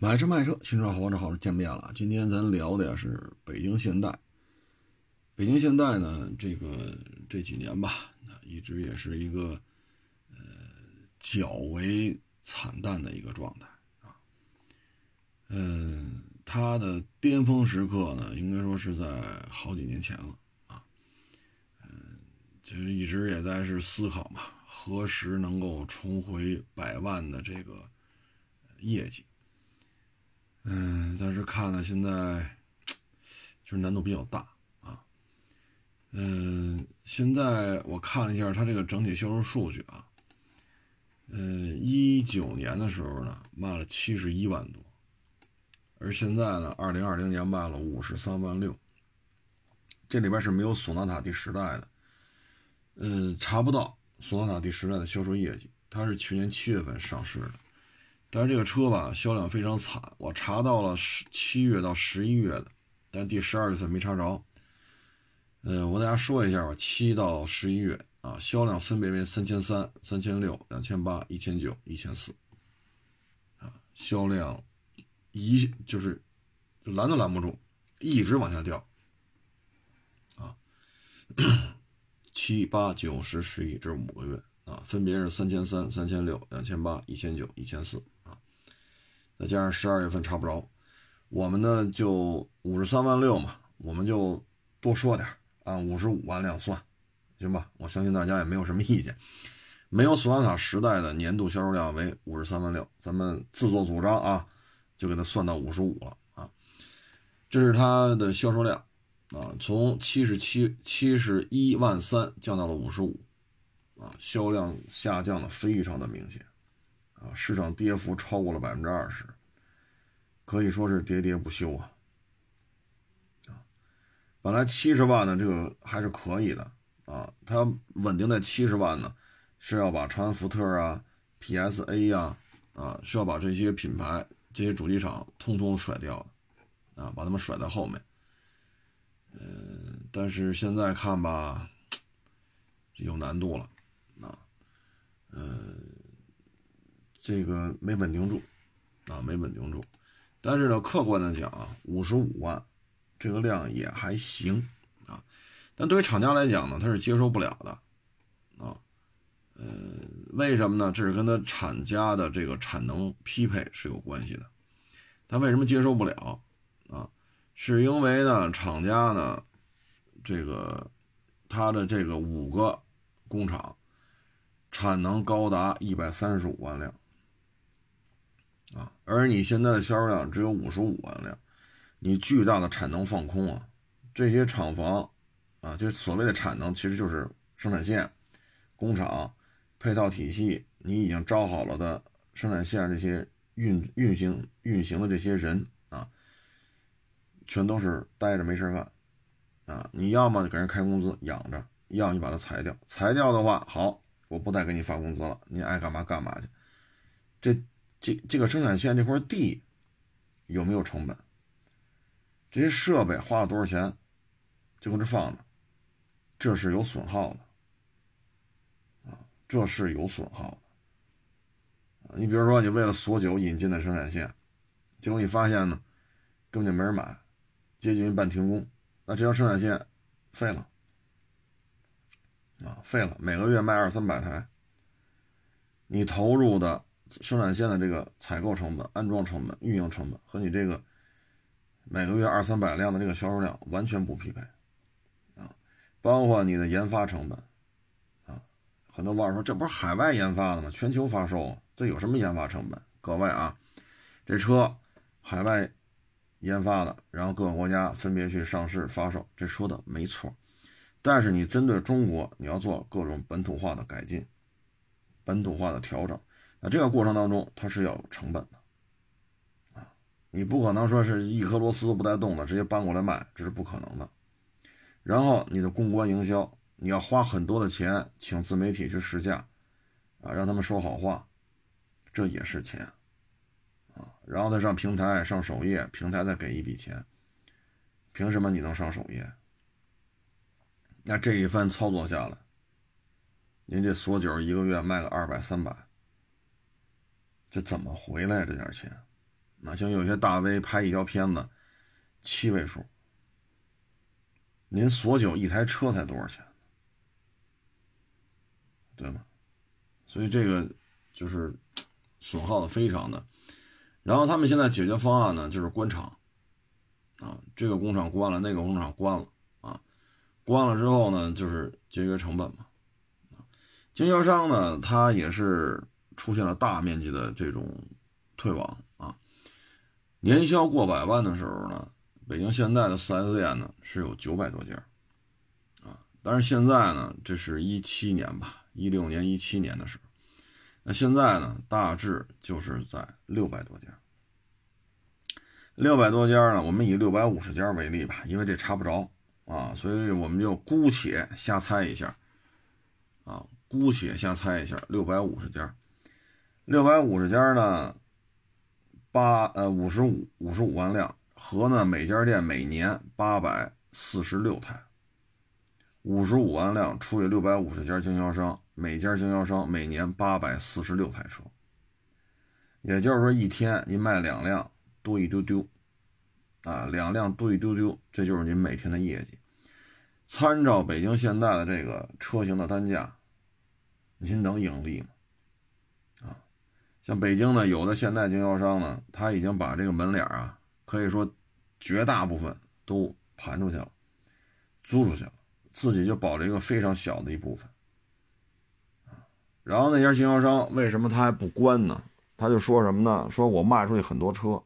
买车卖车，新车好车好见面了。今天咱聊的呀是北京现代。北京现代呢，这个这几年吧，一直也是一个呃较为惨淡的一个状态啊。嗯，它的巅峰时刻呢，应该说是在好几年前了啊。嗯，其实一直也在是思考嘛，何时能够重回百万的这个业绩。嗯，但是看呢，现在就是难度比较大啊。嗯，现在我看了一下它这个整体销售数据啊。嗯，一九年的时候呢，卖了七十一万多，而现在呢，二零二零年卖了五十三万六。这里边是没有索纳塔第十代的，嗯，查不到索纳塔第十代的销售业绩，它是去年七月份上市的。但是这个车吧，销量非常惨。我查到了十七月到十一月的，但第十二月份没查着。嗯，我大家说一下吧，七到十一月啊，销量分别为三千三、三千六、两千八、一千九、一千四，啊，销量一就是拦都拦不住，一直往下掉。啊，七八九十十一这五个月啊，分别是三千三、三千六、两千八、一千九、一千四。再加上十二月份查不着，我们呢就五十三万六嘛，我们就多说点，按五十五万辆算，行吧？我相信大家也没有什么意见。没有索纳塔时代的年度销售量为五十三万六，咱们自作主张啊，就给它算到五十五了啊。这是它的销售量啊，从七十七七十一万三降到了五十五啊，销量下降的非常的明显。啊，市场跌幅超过了百分之二十，可以说是喋喋不休啊！啊，本来七十万呢，这个还是可以的啊，它稳定在七十万呢，是要把长安福特啊、PSA 呀啊，是要把这些品牌、这些主机厂通通甩掉的啊，把他们甩在后面。嗯，但是现在看吧，有难度了啊，嗯。这个没稳定住，啊，没稳定住。但是呢，客观的讲啊，五十五万这个量也还行啊。但对于厂家来讲呢，他是接受不了的啊。呃，为什么呢？这是跟他厂家的这个产能匹配是有关系的。他为什么接受不了啊？是因为呢，厂家呢，这个他的这个五个工厂产能高达一百三十五万辆。而你现在的销售量只有五十五万辆，你巨大的产能放空啊，这些厂房啊，就所谓的产能，其实就是生产线、工厂、配套体系，你已经招好了的生产线这些运运行运行的这些人啊，全都是待着没事干啊，你要么给人开工资养着，要你把它裁掉，裁掉的话，好，我不再给你发工资了，你爱干嘛干嘛去，这。这这个生产线这块地有没有成本？这些设备花了多少钱？就搁这放着，这是有损耗的啊，这是有损耗的你比如说，你为了锁酒引进的生产线，结果你发现呢，根本就没人买，接近于半停工，那这条生产线废了啊，废了，每个月卖二三百台，你投入的。生产线的这个采购成本、安装成本、运营成本和你这个每个月二三百辆的这个销售量完全不匹配啊！包括你的研发成本啊，很多网友说这不是海外研发的吗？全球发售，这有什么研发成本？各位啊，这车海外研发的，然后各个国家分别去上市发售，这说的没错。但是你针对中国，你要做各种本土化的改进、本土化的调整。那这个过程当中，它是要有成本的，啊，你不可能说是一颗螺丝都不带动的直接搬过来卖，这是不可能的。然后你的公关营销，你要花很多的钱请自媒体去试驾，啊，让他们说好话，这也是钱，啊，然后再上平台上首页，平台再给一笔钱，凭什么你能上首页？那这一番操作下来，您这锁酒一个月卖个二百三百。这怎么回来这点钱？那像有些大 V 拍一条片子，七位数。您锁酒一台车才多少钱？对吗？所以这个就是损耗的非常的。然后他们现在解决方案呢，就是关厂啊，这个工厂关了，那个工厂关了啊，关了之后呢，就是节约成本嘛。经销商呢，他也是出现了大面积的这种退网啊，年销过百万的时候呢。北京现在的 4S 店呢是有九百多家，啊，但是现在呢，这是一七年吧，一六年、一七年的时候，那现在呢，大致就是在六百多家，六百多家呢，我们以六百五十家为例吧，因为这查不着啊，所以我们就姑且瞎猜一下，啊，姑且瞎猜一下，六百五十家，六百五十家呢，八呃五十五五十五万辆。和呢，每家店每年八百四十六台，五十五万辆除以六百五十家经销商，每家经销商每年八百四十六台车，也就是说一天您卖两辆多一丢丢，啊，两辆多一丢丢，这就是您每天的业绩。参照北京现代的这个车型的单价，您能盈利吗？像北京呢，有的现代经销商呢，他已经把这个门脸啊。可以说，绝大部分都盘出去了，租出去了，自己就保了一个非常小的一部分。然后那家经销商为什么他还不关呢？他就说什么呢？说我卖出去很多车，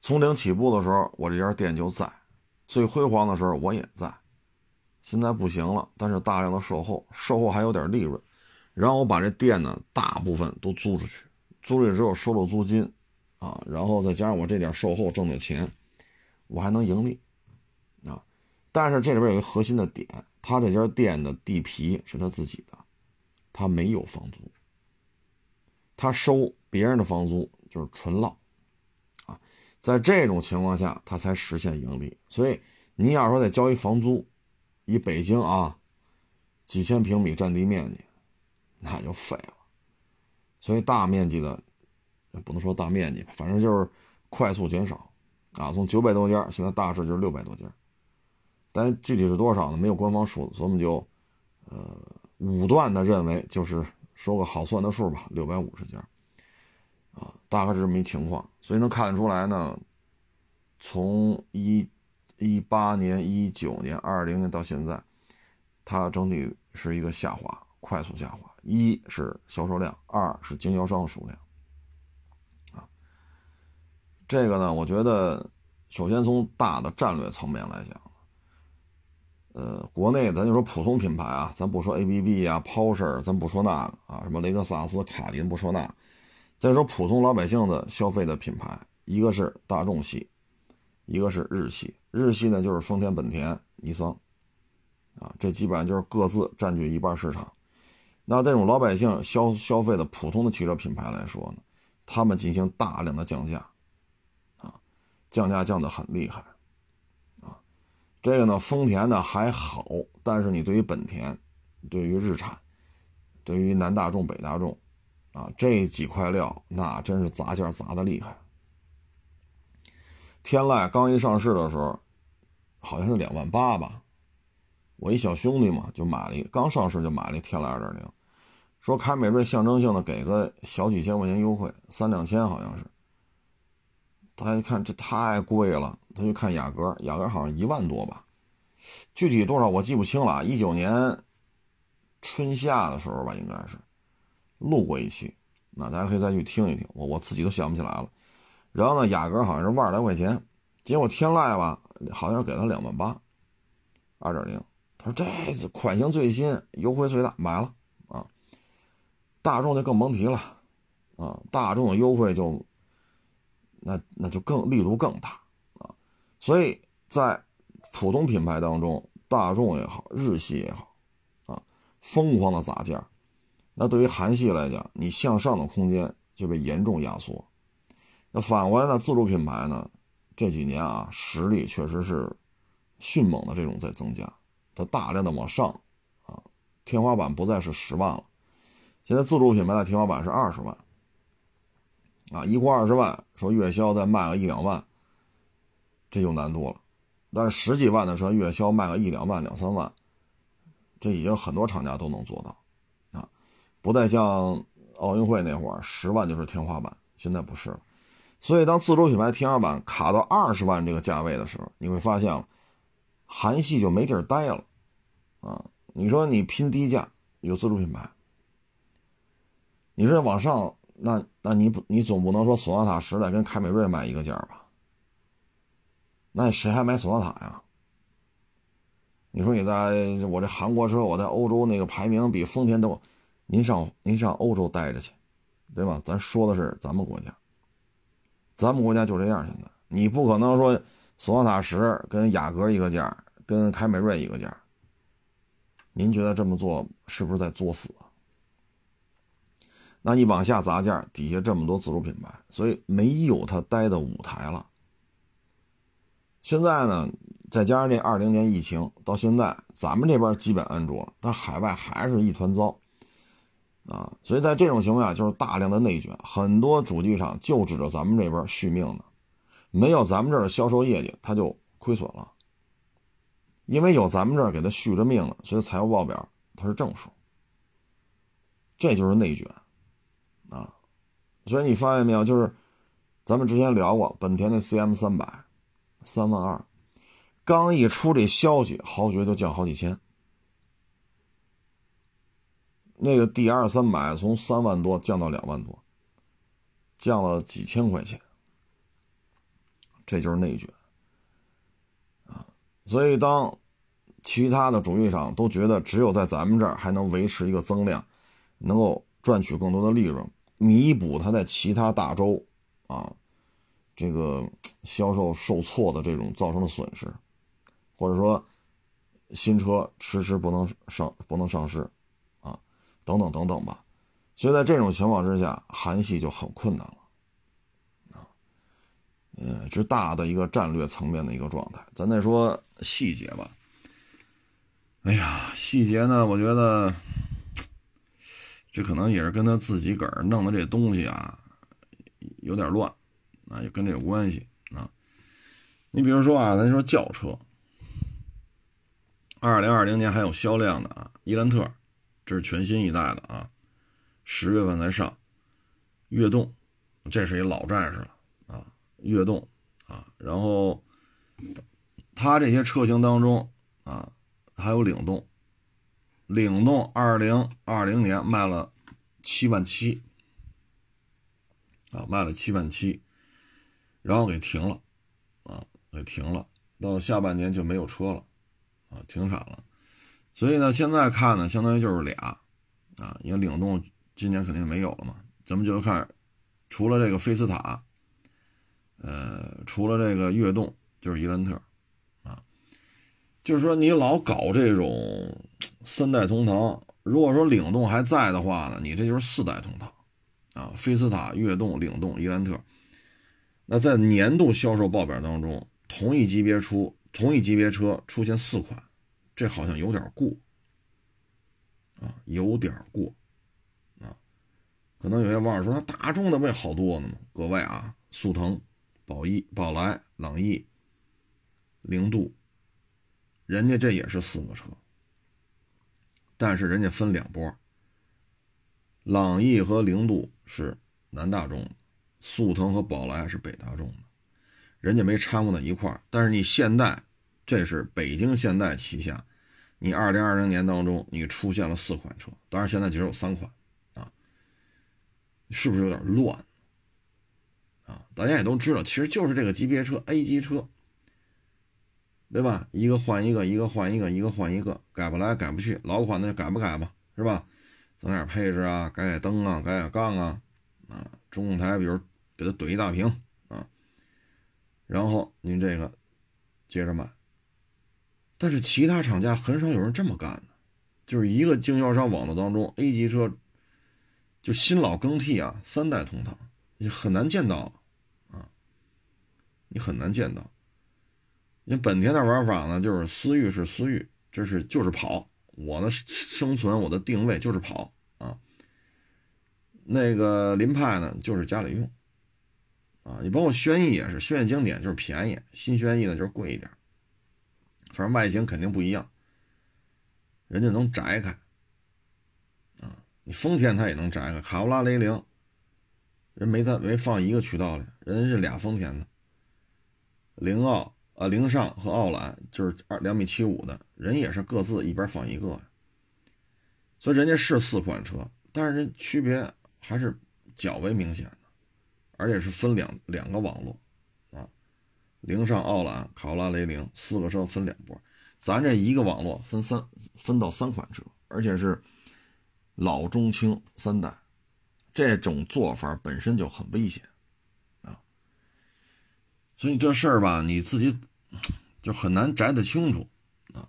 从零起步的时候，我这家店就在；最辉煌的时候，我也在。现在不行了，但是大量的售后，售后还有点利润。然后我把这店呢，大部分都租出去，租出去之后收了租金。啊，然后再加上我这点售后挣的钱，我还能盈利啊。但是这里边有一个核心的点，他这家店的地皮是他自己的，他没有房租，他收别人的房租就是纯落啊。在这种情况下，他才实现盈利。所以你要说再交一房租，以北京啊几千平米占地面积，那就废了。所以大面积的。不能说大面积吧，反正就是快速减少，啊，从九百多家现在大致就是六百多家，但具体是多少呢？没有官方数，所以我们就呃武断的认为就是说个好算的数吧，六百五十家，啊，大概是这么一情况。所以能看得出来呢，从一一八年、一九年、二零年到现在，它整体是一个下滑，快速下滑。一是销售量，二是经销商数量啊。这个呢，我觉得，首先从大的战略层面来讲，呃，国内咱就说普通品牌啊，咱不说 ABB 啊、Porsche，咱不说那个啊，什么雷克萨斯、卡林，不说那，再说普通老百姓的消费的品牌，一个是大众系，一个是日系。日系呢，就是丰田、本田、尼桑，啊，这基本上就是各自占据一半市场。那这种老百姓消消费的普通的汽车品牌来说呢，他们进行大量的降价。啊降价降得很厉害，啊，这个呢，丰田呢还好，但是你对于本田、对于日产、对于南大众、北大众，啊，这几块料那真是砸价砸的厉害。天籁刚一上市的时候，好像是两万八吧，我一小兄弟嘛就买了一，刚上市就买了一天籁二点零，说凯美瑞象征性的给个小几千块钱优惠，三两千好像是。他一看这太贵了，他就看雅阁，雅阁好像一万多吧，具体多少我记不清了。一九年春夏的时候吧，应该是录过一期，那大家可以再去听一听，我我自己都想不起来了。然后呢，雅阁好像是万来块钱，结果天籁吧，好像是给他两万八，二点零。他说这款型最新，优惠最大，买了。大众就更甭提了啊，大众的优惠就。那那就更力度更大啊，所以在普通品牌当中，大众也好，日系也好，啊，疯狂的砸价，那对于韩系来讲，你向上的空间就被严重压缩。那反过来呢，自主品牌呢，这几年啊，实力确实是迅猛的这种在增加，它大量的往上啊，天花板不再是十万了，现在自主品牌的天花板是二十万。啊，一过二十万，说月销再卖个一两万，这就难度了。但是十几万的车月销卖个一两万、两三万，这已经很多厂家都能做到啊，不再像奥运会那会儿十万就是天花板，现在不是了。所以当自主品牌天花板卡到二十万这个价位的时候，你会发现，韩系就没地儿待了啊。你说你拼低价有自主品牌，你说往上那那你不你总不能说索纳塔时代跟凯美瑞卖一个价吧？那谁还买索纳塔呀？你说你在我这韩国车，我在欧洲那个排名比丰田都，您上您上欧洲待着去，对吧？咱说的是咱们国家，咱们国家就这样，现在你不可能说索纳塔十跟雅阁一个价，跟凯美瑞一个价。您觉得这么做是不是在作死？那你往下砸价，底下这么多自主品牌，所以没有他待的舞台了。现在呢，再加上这二零年疫情，到现在咱们这边基本安卓，但海外还是一团糟啊。所以在这种情况下，就是大量的内卷，很多主机厂就指着咱们这边续命呢，没有咱们这儿的销售业绩，他就亏损了。因为有咱们这儿给他续着命了，所以财务报表它是正数。这就是内卷！所以你发现没有，就是咱们之前聊过，本田的 CM 三百三万二，刚一出这消息，豪爵就降好几千。那个 DR 三百从三万多降到两万多，降了几千块钱，这就是内卷啊。所以，当其他的主机厂都觉得只有在咱们这儿还能维持一个增量，能够赚取更多的利润，弥补它在其他大洲啊这个销售受挫的这种造成的损失，或者说新车迟迟不能上不能上市啊等等等等吧。所以在这种情况之下，韩系就很困难了。啊嗯，是大的一个战略层面的一个状态。咱再说细节吧。哎呀，细节呢，我觉得这可能也是跟他自己个儿弄的这东西啊有点乱啊，也跟这有关系啊。你比如说啊，咱说轿车，二零二零年还有销量的啊，伊兰特，这是全新一代的啊，十月份才上。悦动，这是一老战士了啊。悦动啊，然后它这些车型当中啊，还有领动，领动二零二零年卖了七万七啊，卖了七万七，然后给停了啊，给停了，到下半年就没有车了啊，停产了。所以呢，现在看呢，相当于就是俩啊，因为领动今年肯定没有了嘛，咱们就看除了这个菲斯塔。呃，除了这个悦动，就是伊兰特，啊，就是说你老搞这种三代同堂，如果说领动还在的话呢，你这就是四代同堂，啊，菲斯塔、悦动、领动、伊兰特，那在年度销售报表当中，同一级别出同一级别车出现四款，这好像有点过，啊，有点过，啊，可能有些网友说，那大众的不也好多呢吗？各位啊，速腾。宝一、宝来、朗逸、零度，人家这也是四个车，但是人家分两波。朗逸和凌度是南大众，速腾和宝来是北大众的，人家没掺和在一块儿。但是你现代，这是北京现代旗下，你二零二零年当中你出现了四款车，当然现在只有三款啊，是不是有点乱？啊，大家也都知道，其实就是这个级别车 A 级车，对吧？一个换一个，一个换一个，一个换一个，改不来改不去，老款的改不改吧，是吧？增点配置啊，改改灯啊，改改杠啊，啊，中控台比如给它怼一大屏啊，然后您这个接着卖。但是其他厂家很少有人这么干的，就是一个经销商网络当中 A 级车就新老更替啊，三代同堂。你很难见到，啊，你很难见到。你本田的玩法呢，就是思域是思域，这是就是跑，我的生存，我的定位就是跑啊。那个凌派呢，就是家里用啊，你包括轩逸也是，轩逸经典就是便宜，新轩逸呢就是贵一点，反正外形肯定不一样，人家能摘开，啊，你丰田它也能摘开，卡罗拉、雷凌，人没在没放一个渠道里，人家是俩丰田的，凌傲啊，凌尚和傲揽就是二两米七五的人也是各自一边放一个，所以人家是四款车，但是人区别还是较为明显的。而且是分两两个网络，啊，凌尚、傲揽、卡罗拉、雷凌四个车分两波，咱这一个网络分三分到三款车，而且是老中青三代，这种做法本身就很危险，所以这事儿吧，你自己就很难摘得清楚，啊，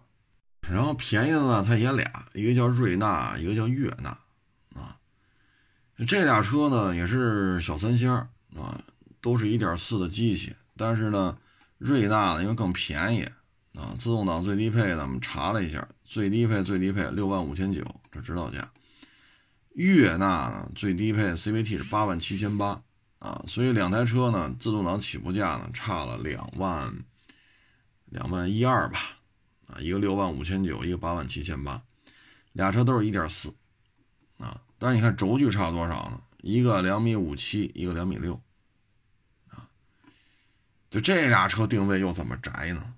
然后便宜的呢，它也俩，一个叫瑞纳，一个叫悦纳，啊，这俩车呢也是小三厢。啊，都是一点四的机器，但是呢，瑞纳呢因为更便宜啊，自动挡最低配呢，我们查了一下，最低配最低配六万五千九，这指导价。悦纳呢最低配 CVT 是八万七千八啊，所以两台车呢，自动挡起步价呢差了两万两万一二吧，啊，一个六万五千九，一个八万七千八，俩车都是一点四啊，但是你看轴距差多少呢？一个两米五七，一个两米六。啊就这俩车定位又怎么窄呢？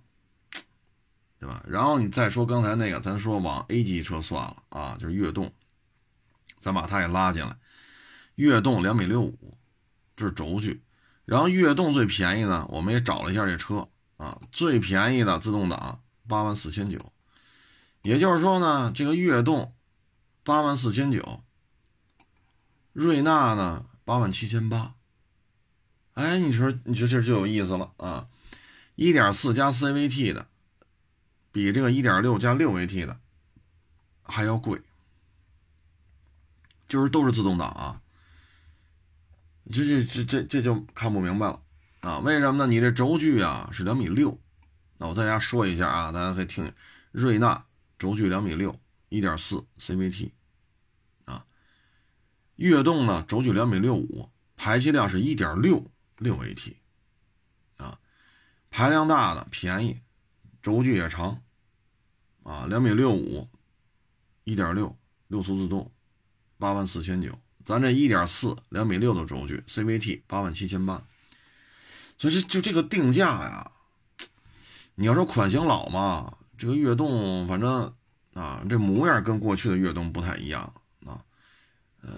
对吧？然后你再说刚才那个，咱说往 A 级车算了啊，就是悦动，咱把它也拉进来。悦动两米六五，这是轴距。然后悦动最便宜呢，我们也找了一下这车啊，最便宜的自动挡八万四千九。也就是说呢，这个悦动八万四千九，瑞纳呢八万七千八。哎，你说，你说这就有意思了啊！一点四加 CVT 的，比这个一点六加六 AT 的还要贵，就是都是自动挡啊。这这这这这就看不明白了啊！为什么呢？你这轴距啊是两米六，那我再家说一下啊，大家可以听，瑞纳轴距两米六，一点四 CVT 啊，悦动呢轴距两米六五，排气量是一点六。六 AT，啊，排量大的便宜，轴距也长，啊，两米六五，一点六六速自动，八万四千九。咱这一点四两米六的轴距，CVT 八万七千八。所以这就这个定价呀，你要说款型老嘛，这个悦动反正啊，这模样跟过去的悦动不太一样啊，呃，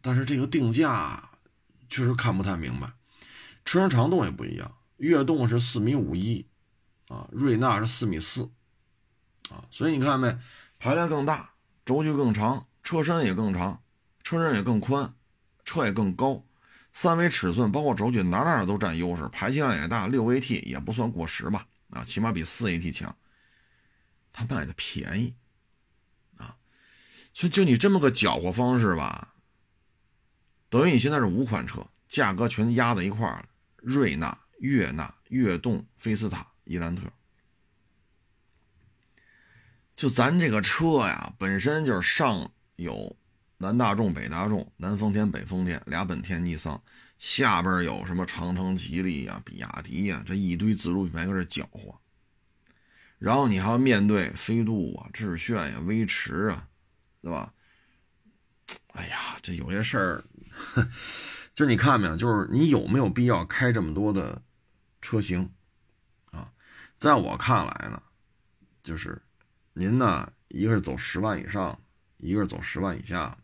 但是这个定价确实看不太明白。车身长度也不一样，悦动是四米五一，啊，瑞纳是四米四，啊，所以你看没，排量更大，轴距更长，车身也更长，车身也更宽，车也更高，三维尺寸包括轴距哪哪都占优势，排气量也大，六 AT 也不算过时吧，啊，起码比四 AT 强，它卖的便宜，啊，所以就你这么个搅和方式吧，等于你现在是五款车，价格全压在一块儿了。瑞纳、悦纳、悦动、菲斯塔、伊兰特，就咱这个车呀，本身就是上有南大众、北大众、南丰田、北丰田俩本田、尼桑，下边有什么长城、吉利呀、比亚迪呀，这一堆自主品牌搁这搅和，然后你还要面对飞度啊、致炫呀、威驰啊，对吧？哎呀，这有些事儿。就是你看没有，就是你有没有必要开这么多的车型啊？在我看来呢，就是您呢，一个是走十万以上，一个是走十万以下。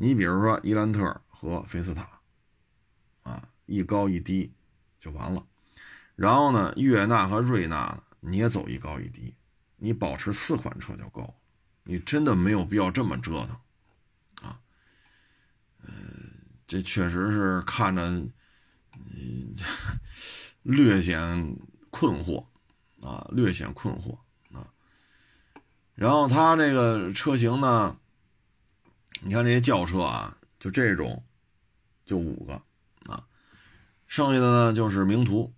你比如说伊兰特和菲斯塔啊，一高一低就完了。然后呢，悦纳和瑞纳，你也走一高一低，你保持四款车就够。你真的没有必要这么折腾。这确实是看着，嗯，略显困惑啊，略显困惑啊。然后它这个车型呢，你看这些轿车啊，就这种，就五个啊，剩下的呢就是名图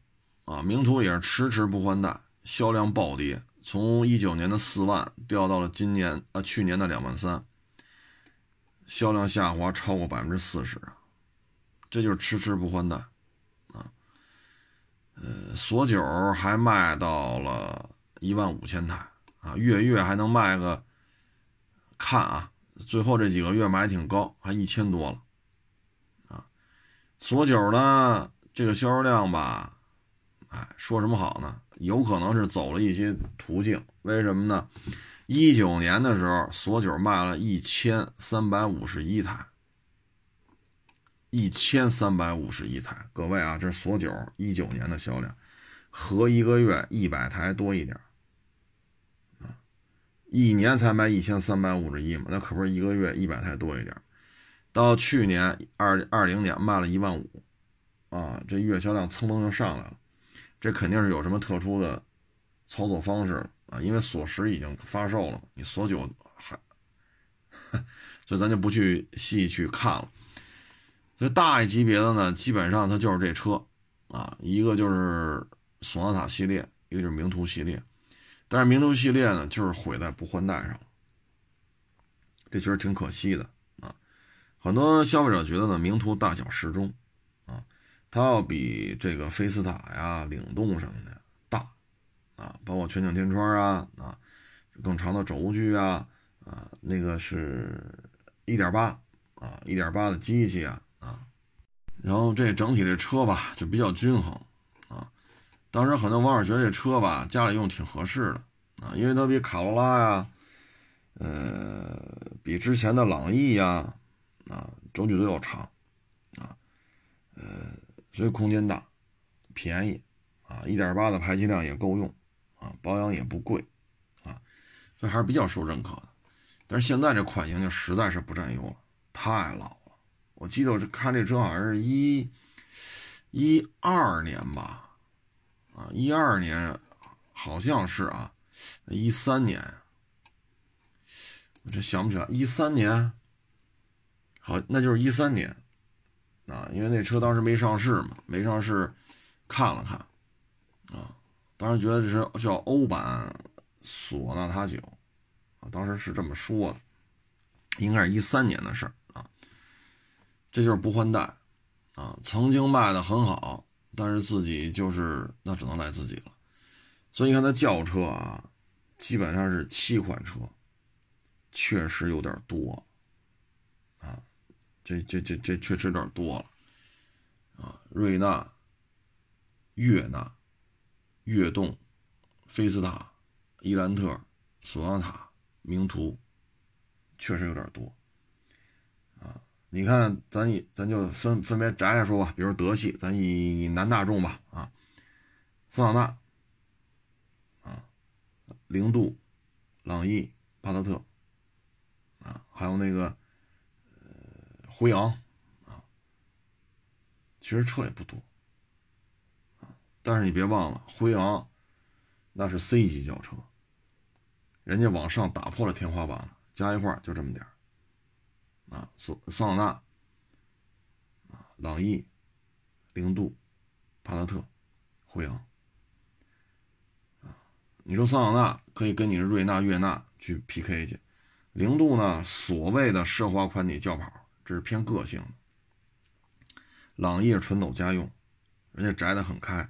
啊，名图也是迟迟不换代，销量暴跌，从一九年的四万掉到了今年啊去年的两万三，销量下滑超过百分之四十啊。这就是迟迟不换代啊，呃，索九还卖到了一万五千台啊，月月还能卖个，看啊，最后这几个月卖挺高，还一千多了，啊，索九呢这个销售量吧，哎，说什么好呢？有可能是走了一些途径，为什么呢？一九年的时候，索九卖了一千三百五十一台，一千三百五十一台。各位啊，这是索九一九年的销量，合一个月一百台多一点，一年才卖一千三百五十一嘛，那可不是一个月一百台多一点。到去年二二零年卖了一万五，啊，这月销量蹭蹭就上来了，这肯定是有什么特殊的操作方式。啊，因为锁十已经发售了，你锁九还，所以咱就不去细去看了。所以大一级别的呢，基本上它就是这车啊，一个就是索纳塔系列，一个就是名图系列。但是名图系列呢，就是毁在不换代上了，这确实挺可惜的啊。很多消费者觉得呢，名图大小适中啊，它要比这个菲斯塔呀、领动什么的大。啊，包括全景天窗啊，啊，更长的轴距啊，啊，那个是1.8啊，1.8的机器啊，啊，然后这整体这车吧就比较均衡。当时很多网友觉得这车吧家里用挺合适的啊，因为它比卡罗拉呀，呃，比之前的朗逸呀，啊，轴距都要长啊，呃，所以空间大，便宜啊，1.8的排气量也够用。啊，保养也不贵，啊，所以还是比较受认可的。但是现在这款型就实在是不占用了，太老了。我记得我看这车好像是一一二年吧，啊，一二年好像是啊，一三年，我这想不起来，一三年，好，那就是一三年，啊，因为那车当时没上市嘛，没上市，看了看，啊。当时觉得这是叫欧版索纳塔九啊，当时是这么说的，应该是一三年的事儿啊。这就是不换代啊，曾经卖的很好，但是自己就是那只能赖自己了。所以你看它轿车啊，基本上是七款车，确实有点多啊，这这这这确实有点多了啊，瑞纳、悦纳。悦动、菲斯塔、伊兰特、索纳塔、名图，确实有点多！你看，咱以咱就分分别摘来说吧，比如德系，咱以男大众吧啊，桑塔纳啊，零度、朗逸、帕萨特啊，还有那个呃辉昂啊，其实车也不多。但是你别忘了，辉昂那是 C 级轿车，人家往上打破了天花板了，加一块就这么点啊，桑桑塔纳啊，朗逸、零度、帕萨特、辉昂啊，你说桑塔纳可以跟你的瑞纳、悦纳去 PK 去，零度呢，所谓的奢华宽体轿跑，这是偏个性的，朗逸是纯走家用，人家摘得很开。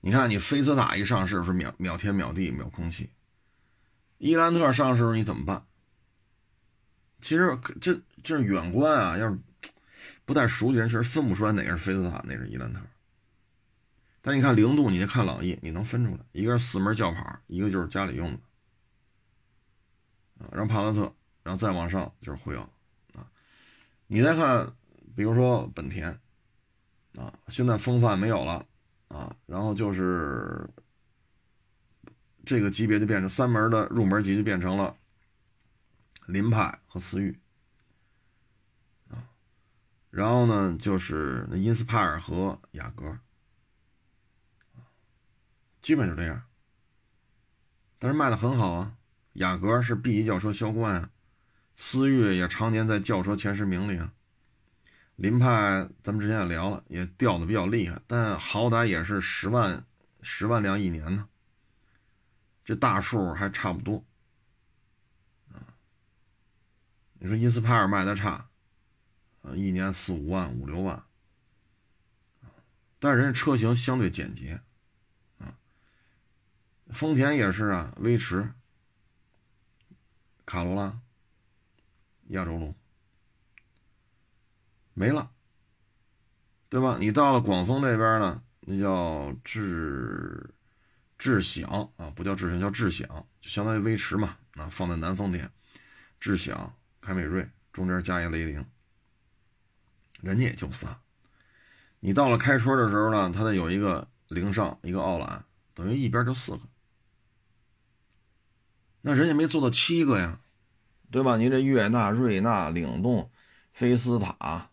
你看，你菲斯塔一上市是秒秒天秒地秒空气，伊兰特上市你怎么办？其实这这是远观啊，要是不太熟悉人，确实分不出来哪个是菲斯塔，哪是伊兰特。但你看零度，你再看朗逸，你能分出来，一个是四门轿跑，一个就是家里用的啊。然后帕萨特，然后再往上就是辉昂啊。你再看，比如说本田啊，现在风范没有了。啊，然后就是这个级别就变成三门的入门级，就变成了凌派和思域啊。然后呢，就是那英斯帕尔和雅阁基本就这样。但是卖的很好啊，雅阁是 B 级轿车销冠啊，思域也常年在轿车前十名里啊。林派，咱们之前也聊了，也掉的比较厉害，但好歹也是十万十万辆一年呢，这大数还差不多啊。你说英斯帕尔卖的差，啊，一年四五万五六万，但是人家车型相对简洁啊丰田也是啊，威驰、卡罗拉、亚洲龙没了，对吧？你到了广丰这边呢，那叫智智享啊，不叫智享，叫智享，就相当于威驰嘛。啊，放在南丰田、智享、凯美瑞中间加一雷凌，人家也就仨。你到了开春的时候呢，它得有一个凌尚，一个奥兰，等于一边就四个。那人家没做到七个呀，对吧？你这悦纳、瑞纳、领动、菲斯塔，啊，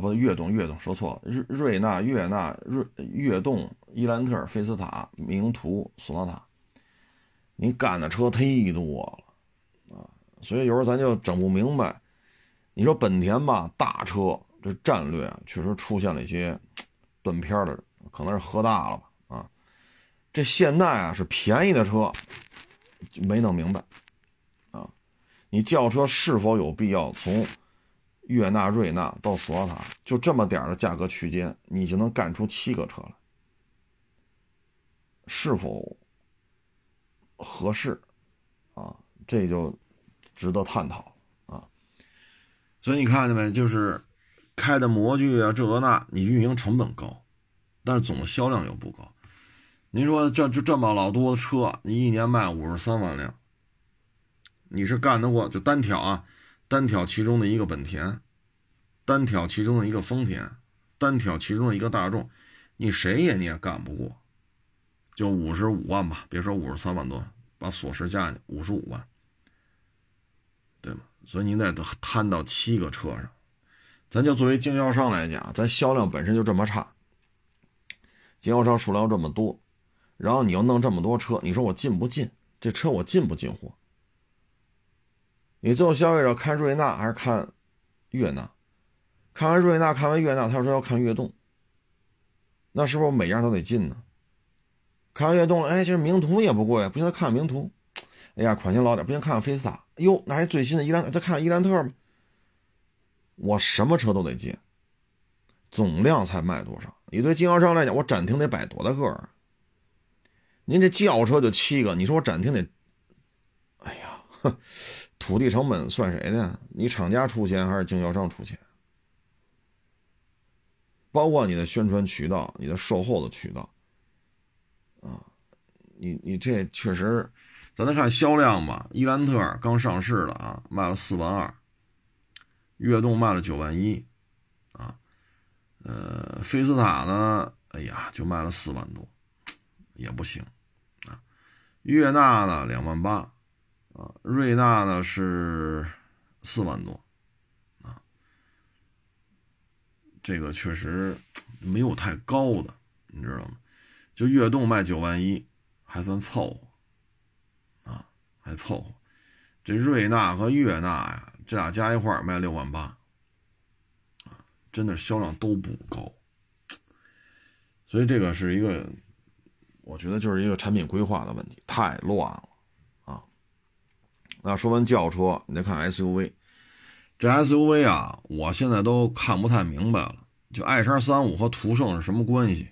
不，悦动、悦动说错了，瑞瑞纳、悦纳、瑞悦动、伊兰特、菲斯塔、名图、索纳塔，你干的车忒多了！所以有时候咱就整不明白。你说本田吧，大车这战略啊，确实出现了一些断片的，可能是喝大了吧啊！这现代啊是便宜的车。没弄明白，啊，你轿车是否有必要从悦纳、瑞纳到索纳塔，就这么点的价格区间，你就能干出七个车来？是否合适？啊，这就值得探讨啊。所以你看见没？就是开的模具啊，这个那，你运营成本高，但是总销量又不高。您说这就这么老多的车，你一年卖五十三万辆，你是干得过？就单挑啊，单挑其中的一个本田，单挑其中的一个丰田，单挑其中的一个大众，你谁也你也干不过。就五十五万吧，别说五十三万多，把锁匙加进去，五十五万，对吗？所以您得摊到七个车上，咱就作为经销商来讲，咱销量本身就这么差，经销商数量这么多。然后你又弄这么多车，你说我进不进？这车我进不进货？你最后消费者看瑞纳还是看悦纳？看完瑞纳，看完悦纳，他说要看悦动，那是不是每样都得进呢？看完悦动，哎，其实名图也不贵，不行，看名图。哎呀，款型老点，不行，看看菲斯塔。哟，那还最新的伊兰，再看看伊兰特吧。我什么车都得进，总量才卖多少？你对经销商来讲，我展厅得摆多大个儿？您这轿车就七个，你说我展厅得，哎呀，哼土地成本算谁的？你厂家出钱还是经销商出钱？包括你的宣传渠道、你的售后的渠道，啊，你你这确实，咱再看销量吧。伊兰特刚上市了啊，卖了四万二，悦动卖了九万一，啊，呃，菲斯塔呢，哎呀，就卖了四万多。也不行，啊，悦纳呢两万八，啊，瑞纳呢是四万多，啊，这个确实没有太高的，你知道吗？就悦动卖九万一，还算凑合，还凑合。这瑞纳和悦纳呀，这俩加一块卖六万八，啊，真的销量都不高，所以这个是一个。我觉得就是一个产品规划的问题，太乱了啊！那说完轿车，你再看 SUV，这 SUV 啊，我现在都看不太明白了。就爱叉三五和途胜是什么关系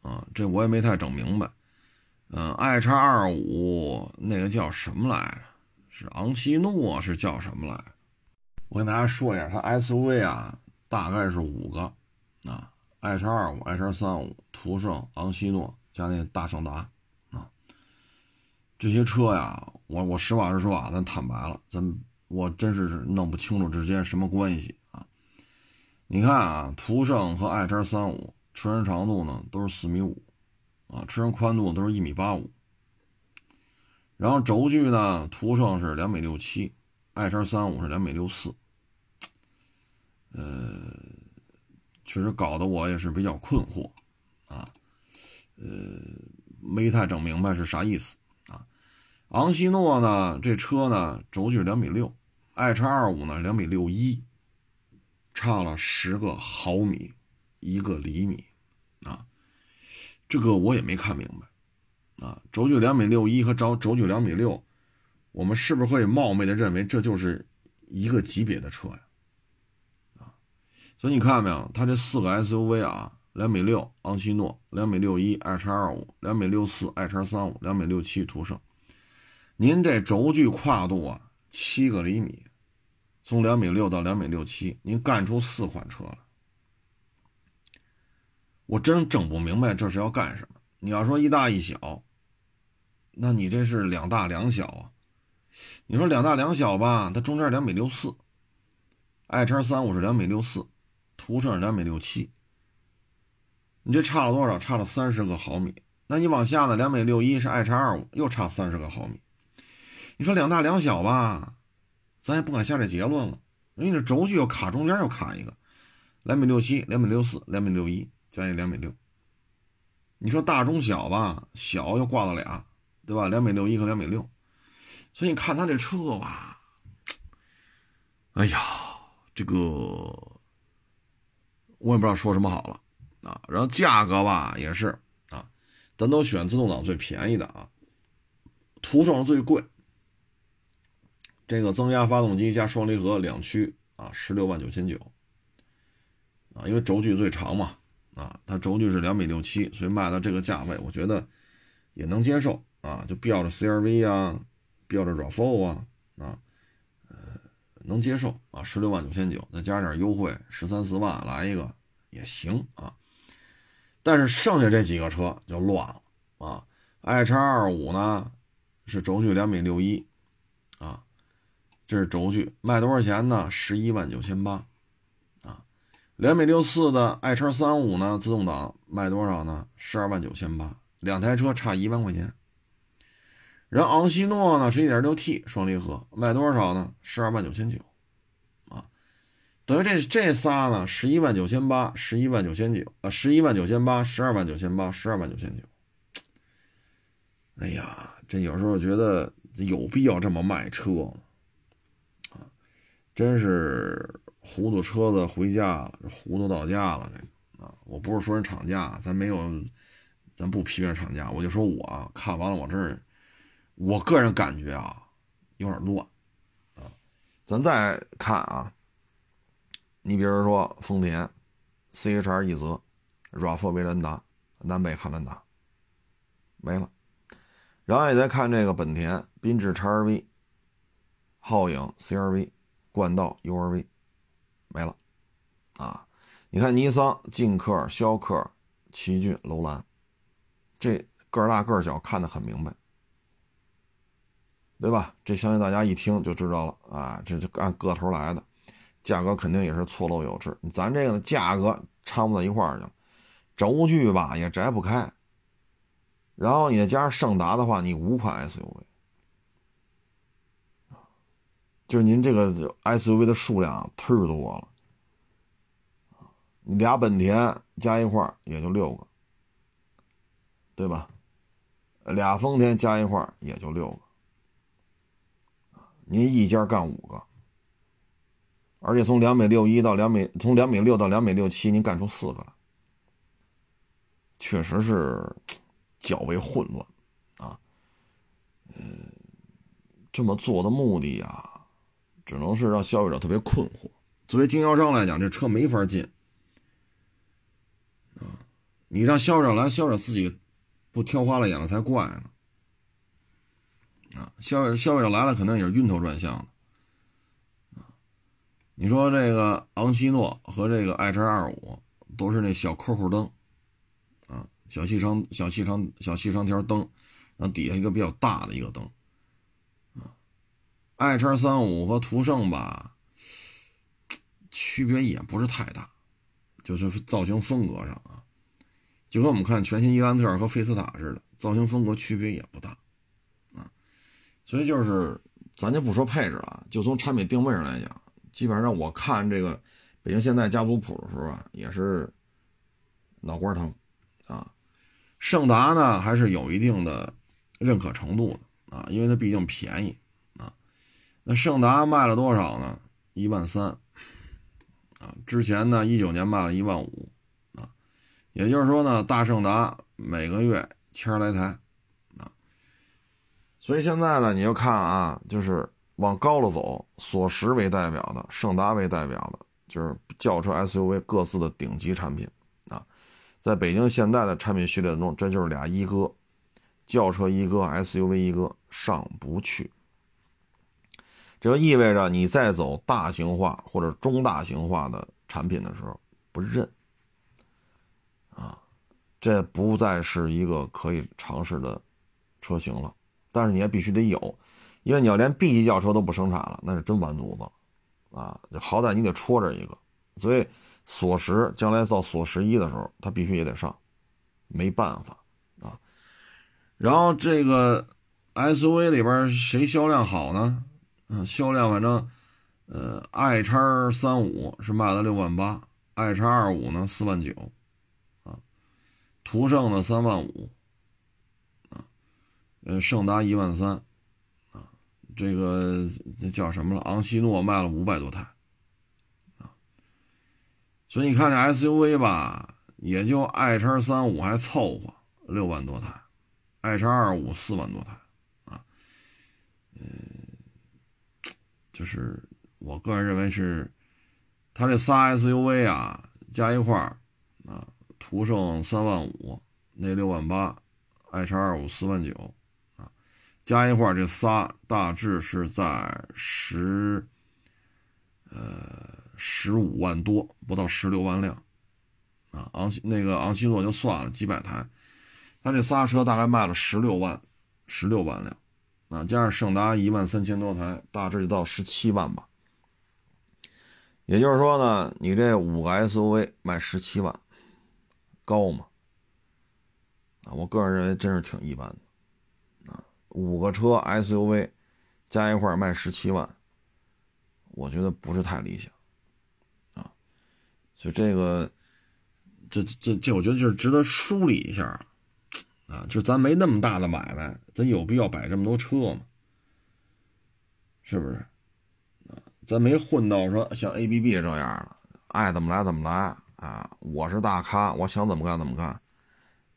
啊？这我也没太整明白。嗯，，i 叉二五那个叫什么来着？是昂希诺是叫什么来？我跟大家说一下，它 SUV 啊，大概是五个啊。，i 叉二五、i 叉三五、途胜、昂希诺加那大胜达啊，这些车呀，我我实话实说啊，咱坦白了，咱我真是弄不清楚之间什么关系啊。你看啊，途胜和 i 叉三五车身长度呢都是四米五啊，车身宽度都是一米八五，然后轴距呢，途胜是两米六七，爱车三五是两米六四，呃。确实搞得我也是比较困惑，啊，呃，没太整明白是啥意思啊。昂希诺呢，这车呢轴距两米六，爱车二五呢两米六一，差了十个毫米，一个厘米，这个我也没看明白，啊，轴距两米六一和轴轴距两米六，我们是不是会冒昧的认为这就是一个级别的车呀？啊所以你看没有，它这四个 SUV 啊，两米六昂希诺，两米六一爱叉二五，两米六四爱叉三五，两米六七途胜。您这轴距跨度啊，七个厘米，从两米六到两米六七，您干出四款车了，我真整不明白这是要干什么。你要说一大一小，那你这是两大两小啊？你说两大两小吧，它中间两米六四，爱叉三五是两米六四，途胜两米六七。你这差了多少？差了三十个毫米。那你往下呢？两米六一是爱叉二五，又差三十个毫米。你说两大两小吧，咱也不敢下这结论了，因为这轴距又卡中间又卡一个，两米六七、两米六四、两米六一将近两米六。你说大中小吧，小又挂了俩，对吧？两米六一和两米六。所以你看他这车吧，哎呀，这个我也不知道说什么好了。啊，然后价格吧也是啊，咱都选自动挡最便宜的啊，途胜最贵。这个增压发动机加双离合两驱啊，十六万九千九啊，因为轴距最长嘛啊，它轴距是两米六七，所以卖到这个价位，我觉得也能接受啊，就标着 CRV 啊，标着 RAV4 啊啊，呃，能接受啊，十六万九千九，再加点优惠，十三四万来一个也行啊。但是剩下这几个车就乱了啊！，i 叉二五呢是轴距两米六一啊，这是轴距，卖多少钱呢？十一万九千八！两米六四的爱车三五呢，自动挡卖多少呢？十二万九千八，两台车差一万块钱。人昂希诺呢是一点六 T 双离合，卖多少呢？十二万九千九。啊等于这这仨呢，十一万九千八，十一万九千九啊，十一万九千八，十二万九千八，十二万九千九。哎呀，这有时候觉得有必要这么卖车吗？啊，真是糊涂车子回家了，糊涂到家了。这啊，我不是说人厂家，咱没有，咱不批评厂家，我就说我看完了，我这儿，我个人感觉啊，有点乱啊。咱再看啊。你比如说丰田，CHR 一泽，RAV4 威兰达，南北汉兰达，没了。然后你再看这个本田缤智 XRV，皓影 CRV，冠道 URV，没了。啊，你看尼桑劲客、逍客、奇骏、楼兰，这个大个儿小，看得很明白，对吧？这相信大家一听就知道了啊，这就按个头来的。价格肯定也是错漏有致，咱这个呢价格掺不到一块儿去了，轴距吧也摘不开，然后你再加上胜达的话，你五款 SUV，就是您这个 SUV 的数量忒多了，你俩本田加一块也就六个，对吧？俩丰田加一块也就六个，您一家干五个。而且从两米六一到两米，从两米六到两米六七，您干出四个来，确实是较为混乱啊。嗯，这么做的目的呀，只能是让消费者特别困惑。作为经销商来讲，这车没法进啊。你让消费者来，消费者自己不挑花了眼了才怪呢。啊，消消费者来了，肯定也是晕头转向的啊。你说这个昂希诺和这个爱叉二五都是那小扣扣灯，啊，小细长、小细长、小细长条灯，然后底下一个比较大的一个灯，爱叉三五和途胜吧，区别也不是太大，就是造型风格上啊，就跟我们看全新伊兰特和菲斯塔似的，造型风格区别也不大，啊，所以就是咱就不说配置了，就从产品定位上来讲。基本上我看这个北京现代家族谱的时候啊，也是脑瓜疼啊。胜达呢还是有一定的认可程度的啊，因为它毕竟便宜。那胜达卖了多少呢？一万三啊。之前呢，一九年卖了一万五啊。也就是说呢，大胜达每个月千来台啊。所以现在呢，你就看啊，就是。往高了走，索十为代表的，胜达为代表的，就是轿车 SUV 各自的顶级产品啊。在北京现代的产品序列中，这就是俩一哥，轿车一哥，SUV 一哥上不去。这就意味着你在走大型化或者中大型化的产品的时候不认，啊，这不再是一个可以尝试的车型了。但是你也必须得有，因为你要连 B 级轿车都不生产了，那是真完犊子了，啊，好歹你得戳着一个。所以锁十将来到锁十一的时候，它必须也得上，没办法啊。然后这个 SUV 里边谁销量好呢？嗯，销量反正，呃，i 叉三五是卖了六万八，i 叉二五呢四万九，啊，途胜呢三万五，啊，呃，胜达一万三，啊，这个这叫什么了？昂希诺卖了五百多台，啊，所以你看这 SUV 吧，也就 i 叉三五还凑合，六万多台，i 叉二五四万多台。就是我个人认为是，它这仨 SUV 啊加一块儿啊，途胜三万五，那六万八，i 叉二五四万九，啊，加一块儿这仨大致是在十，呃十五万多，不到十六万辆，啊，昂希那个昂希诺就算了几百台，它这仨车大概卖了十六万，十六万辆。啊，加上胜达一万三千多台，大致就到十七万吧。也就是说呢，你这五个 SUV 卖十七万，高吗？啊，我个人认为真是挺一般的。啊，五个车 SUV 加一块卖十七万，我觉得不是太理想。啊，所以这个，这这这，我觉得就是值得梳理一下。啊，就咱没那么大的买卖，咱有必要摆这么多车吗？是不是？啊，咱没混到说像 A B B 这样的，爱怎么来怎么来啊！我是大咖，我想怎么干怎么干。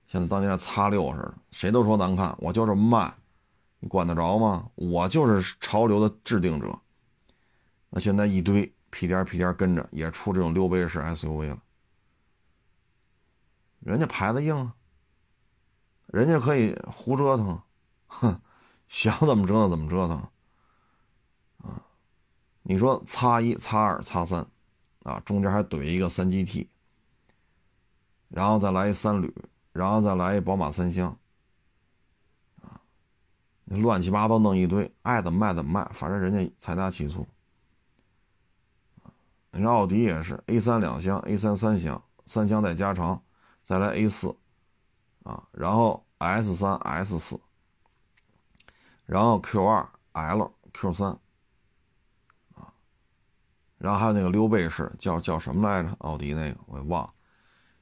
现在当年的擦六似的，谁都说难看，我就这么卖，你管得着吗？我就是潮流的制定者。那现在一堆屁颠屁颠跟着，也出这种溜背式 S U V 了，人家牌子硬啊。人家可以胡折腾，哼，想怎么折腾怎么折腾，啊，你说叉一、叉二、叉三，啊，中间还怼一个三 GT，然后再来一三旅，然后再来一宝马三厢，啊，乱七八糟弄一堆，爱怎么卖怎么卖，反正人家财大气粗。你说奥迪也是 A 三两厢、A 三三厢，三厢再加长，再来 A 四。啊，然后 S 三、S 四，然后 Q 二、L、Q 三，啊，然后还有那个溜背式，叫叫什么来着？奥迪那个我也忘了，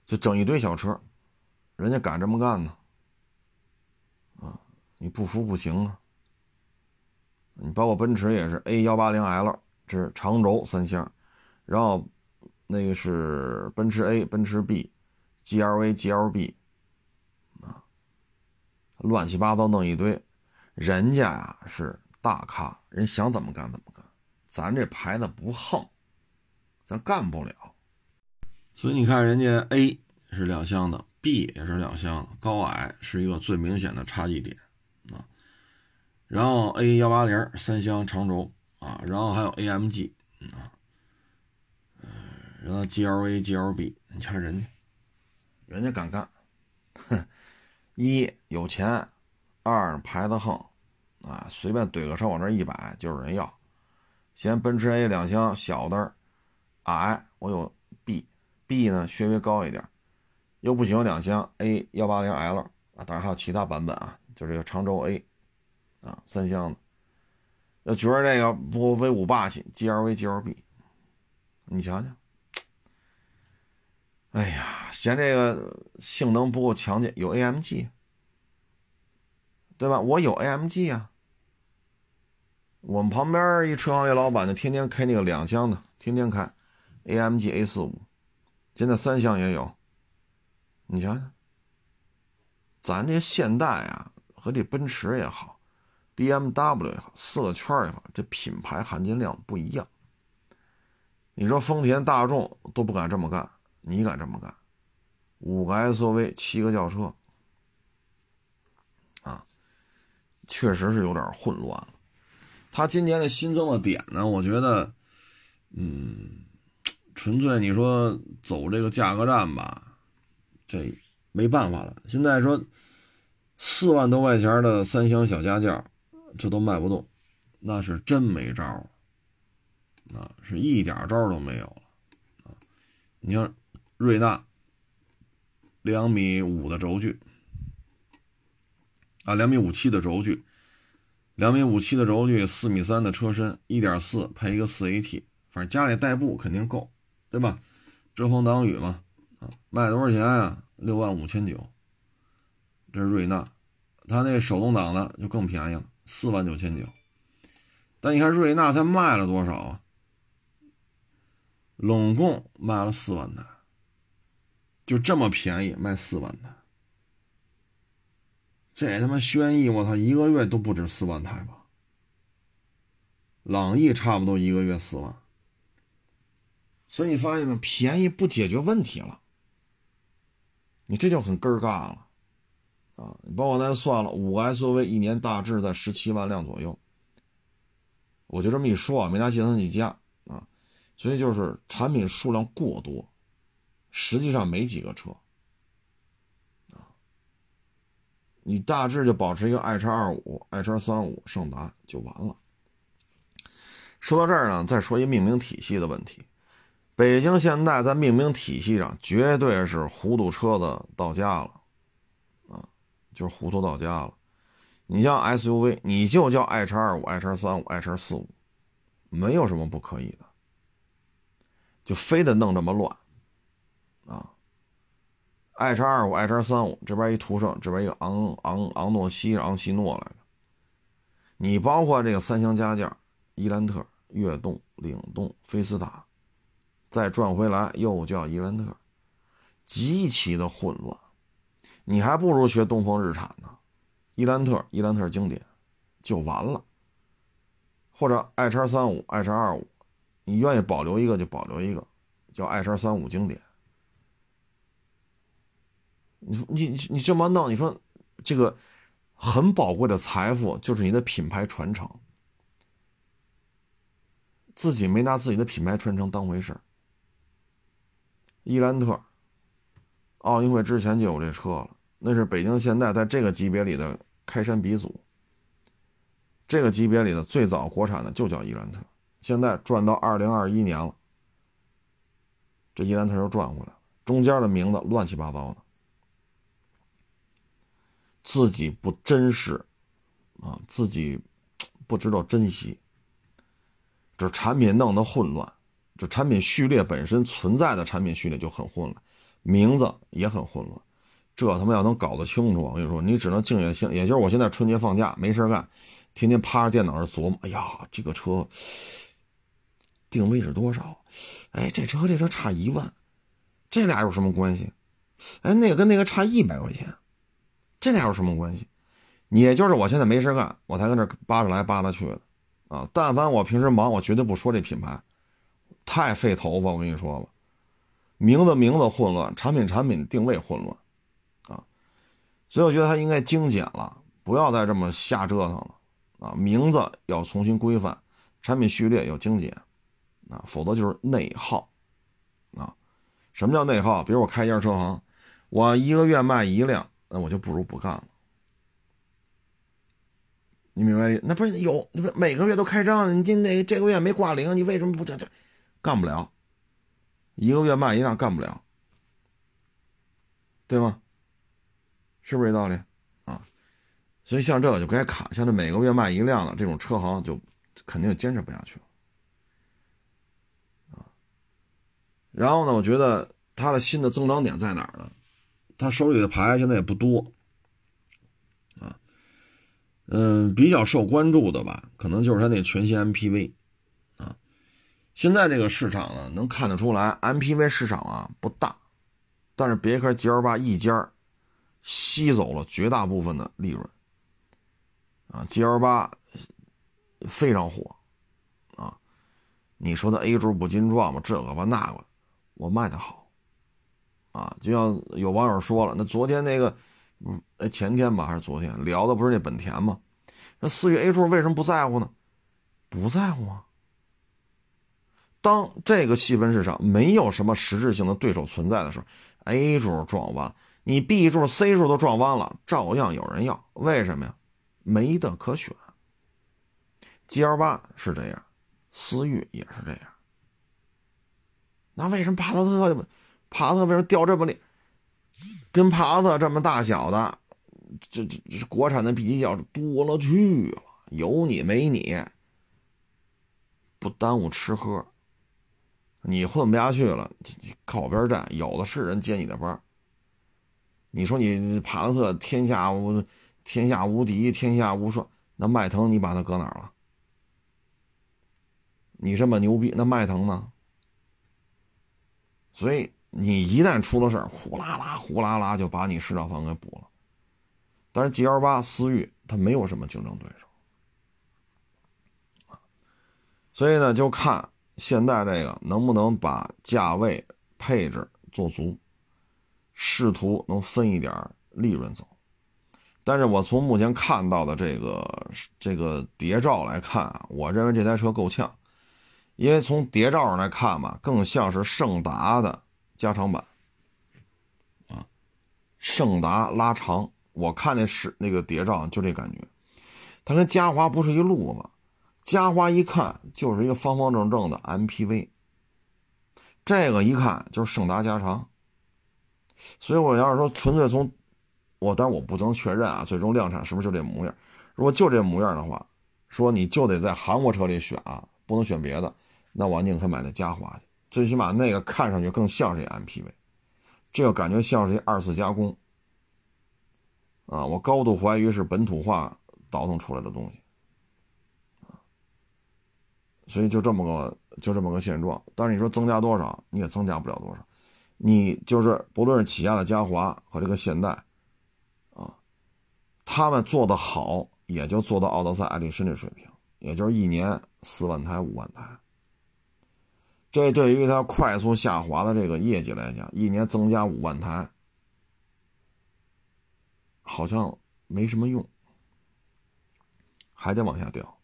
就整一堆小车，人家敢这么干呢？啊，你不服不行啊！你包括奔驰也是 A 幺八零 L，这是长轴三厢，然后那个是奔驰 A、奔驰 B、GLA、GLB。乱七八糟弄一堆，人家呀是大咖，人想怎么干怎么干，咱这牌子不横，咱干不了。所以你看，人家 A 是两厢的，B 也是两厢的，高矮是一个最明显的差异点啊。然后 A 幺八零三厢长轴啊，然后还有 AMG 啊，嗯，然后 GLA、GLB，你瞧人家，人家敢干，哼。一有钱，二牌子横，啊，随便怼个车往这一摆就有人要。嫌奔驰 A 两厢小的矮，我有 B，B 呢稍微高一点，又不喜欢两厢 A 幺八零 L 啊，当然还有其他版本啊，就这个长轴 A 啊，三厢的。要觉得这个不威武霸气，GLV、GLB，你瞧瞧。哎呀，嫌这个性能不够强劲，有 AMG，对吧？我有 AMG 啊。我们旁边一车行业老板就天天开那个两厢的，天天开 AMG A 四五，现在三厢也有。你瞧瞧，咱这现代啊，和这奔驰也好，BMW 也好，四个圈也好，这品牌含金量不一样。你说丰田、大众都不敢这么干。你敢这么干，五个 SUV，七个轿车，啊，确实是有点混乱了。它今年的新增的点呢，我觉得，嗯，纯粹你说走这个价格战吧，这没办法了。现在说四万多块钱的三厢小家轿，这都卖不动，那是真没招啊，是一点招都没有了啊！你像瑞纳。两米五的轴距啊，两米五七的轴距，两米五七的轴距，四米三的车身，一点四配一个四 AT，反正家里代步肯定够，对吧？遮风挡雨嘛，啊，卖多少钱呀？六万五千九。这是瑞纳，它那手动挡的就更便宜了，四万九千九。但你看瑞纳它卖了多少啊？拢共卖了四万台。就这么便宜，卖四万台，这他妈轩逸，我操，一个月都不止四万台吧？朗逸差不多一个月四万，所以你发现没？便宜不解决问题了，你这就很根儿尬了啊！你包括咱算了，五个 SUV 一年大致在十七万辆左右，我就这么一说啊，没拿计算器加啊，所以就是产品数量过多。实际上没几个车，啊，你大致就保持一个爱车二五、爱车三五、胜达就完了。说到这儿呢，再说一命名体系的问题。北京现在在命名体系上绝对是糊涂车子到家了，啊，就是糊涂到家了。你像 SUV，你就叫爱车二五、爱车三五、爱车四五，没有什么不可以的，就非得弄这么乱。啊，爱叉二五、爱叉三五，这边一途胜，这边一个昂昂昂诺西、昂西诺来着。你包括这个三厢加价，伊兰特、悦动、领动、菲斯塔，再转回来又叫伊兰特，极其的混乱。你还不如学东风日产呢，伊兰特、伊兰特经典就完了。或者爱叉三五、爱叉二五，你愿意保留一个就保留一个，叫爱叉三五经典。你你你这么弄，你说这个很宝贵的财富就是你的品牌传承，自己没拿自己的品牌传承当回事儿。伊兰特，奥运会之前就有这车了，那是北京现代在这个级别里的开山鼻祖。这个级别里的最早国产的就叫伊兰特，现在转到二零二一年了，这伊兰特又转回来了，中间的名字乱七八糟的。自己不珍视，啊，自己不知道珍惜，这产品弄得混乱，这产品序列本身存在的产品序列就很混乱，名字也很混乱，这他妈要能搞得清楚，我跟你说，你只能静下心，也就是我现在春节放假没事干，天天趴着电脑上琢磨，哎呀，这个车定位是多少？哎，这车和这车差一万，这俩有什么关系？哎，那个跟那个差一百块钱。这俩有什么关系？也就是我现在没事干，我才跟这扒着来扒拉去的，啊！但凡我平时忙，我绝对不说这品牌，太费头发。我跟你说吧，名字名字混乱，产品产品定位混乱，啊！所以我觉得它应该精简了，不要再这么瞎折腾了，啊！名字要重新规范，产品序列要精简，啊！否则就是内耗，啊！什么叫内耗？比如我开一家车行，我一个月卖一辆。那我就不如不干了，你明白？那不是有，不是每个月都开张？你今那这个月没挂零，你为什么不这这？干不了，一个月卖一辆干不了，对吗？是不是这道理啊？所以像这个就该卡，像这每个月卖一辆的这种车行就肯定坚持不下去了啊。然后呢，我觉得它的新的增长点在哪儿呢？他手里的牌现在也不多，啊，嗯，比较受关注的吧，可能就是他那全新 MPV，啊，现在这个市场呢，能看得出来，MPV 市场啊不大，但是别克 GL8 一家吸走了绝大部分的利润，啊，GL8 非常火，啊，你说它 A 柱不金撞吗？这个吧那个，我卖的好。啊，就像有网友说了，那昨天那个，哎，前天吧还是昨天聊的不是那本田吗？那思域 A 柱为什么不在乎呢？不在乎啊。当这个细分市场没有什么实质性的对手存在的时候，A 柱撞弯，你 B 柱、C 柱都撞弯了，照样有人要。为什么呀？没得可选。G L 八是这样，思域也是这样。那为什么帕萨特？帕萨特为什么掉这么厉？跟帕萨特这么大小的，这这这国产的 B 级轿多了去了，有你没你，不耽误吃喝。你混不下去了，靠边站，有的是人接你的班。你说你帕萨特天下无天下无敌，天下无双，那迈腾你把它搁哪了？你这么牛逼，那迈腾呢？所以你一旦出了事儿，呼啦啦、呼啦啦就把你市场份额给补了。但是 G L 八思域它没有什么竞争对手所以呢，就看现在这个能不能把价位配置做足，试图能分一点利润走。但是我从目前看到的这个这个谍照来看啊，我认为这台车够呛。因为从谍照上来看嘛，更像是胜达的加长版，啊，胜达拉长，我看那是那个谍照就这感觉，它跟嘉华不是一路子，嘉华一看就是一个方方正正的 MPV，这个一看就是胜达加长，所以我要是说纯粹从我，但我不能确认啊，最终量产是不是就这模样？如果就这模样的话，说你就得在韩国车里选啊，不能选别的。那我宁可买那嘉华去，最起码那个看上去更像是一 MPV，这个感觉像是一二次加工啊！我高度怀疑是本土化倒腾出来的东西！所以就这么个就这么个现状。但是你说增加多少，你也增加不了多少。你就是不论是起亚的嘉华和这个现代啊，他们做的好，也就做到奥德赛、爱丽绅这水平，也就是一年四万台、五万台。这对于它快速下滑的这个业绩来讲，一年增加五万台，好像没什么用，还得往下掉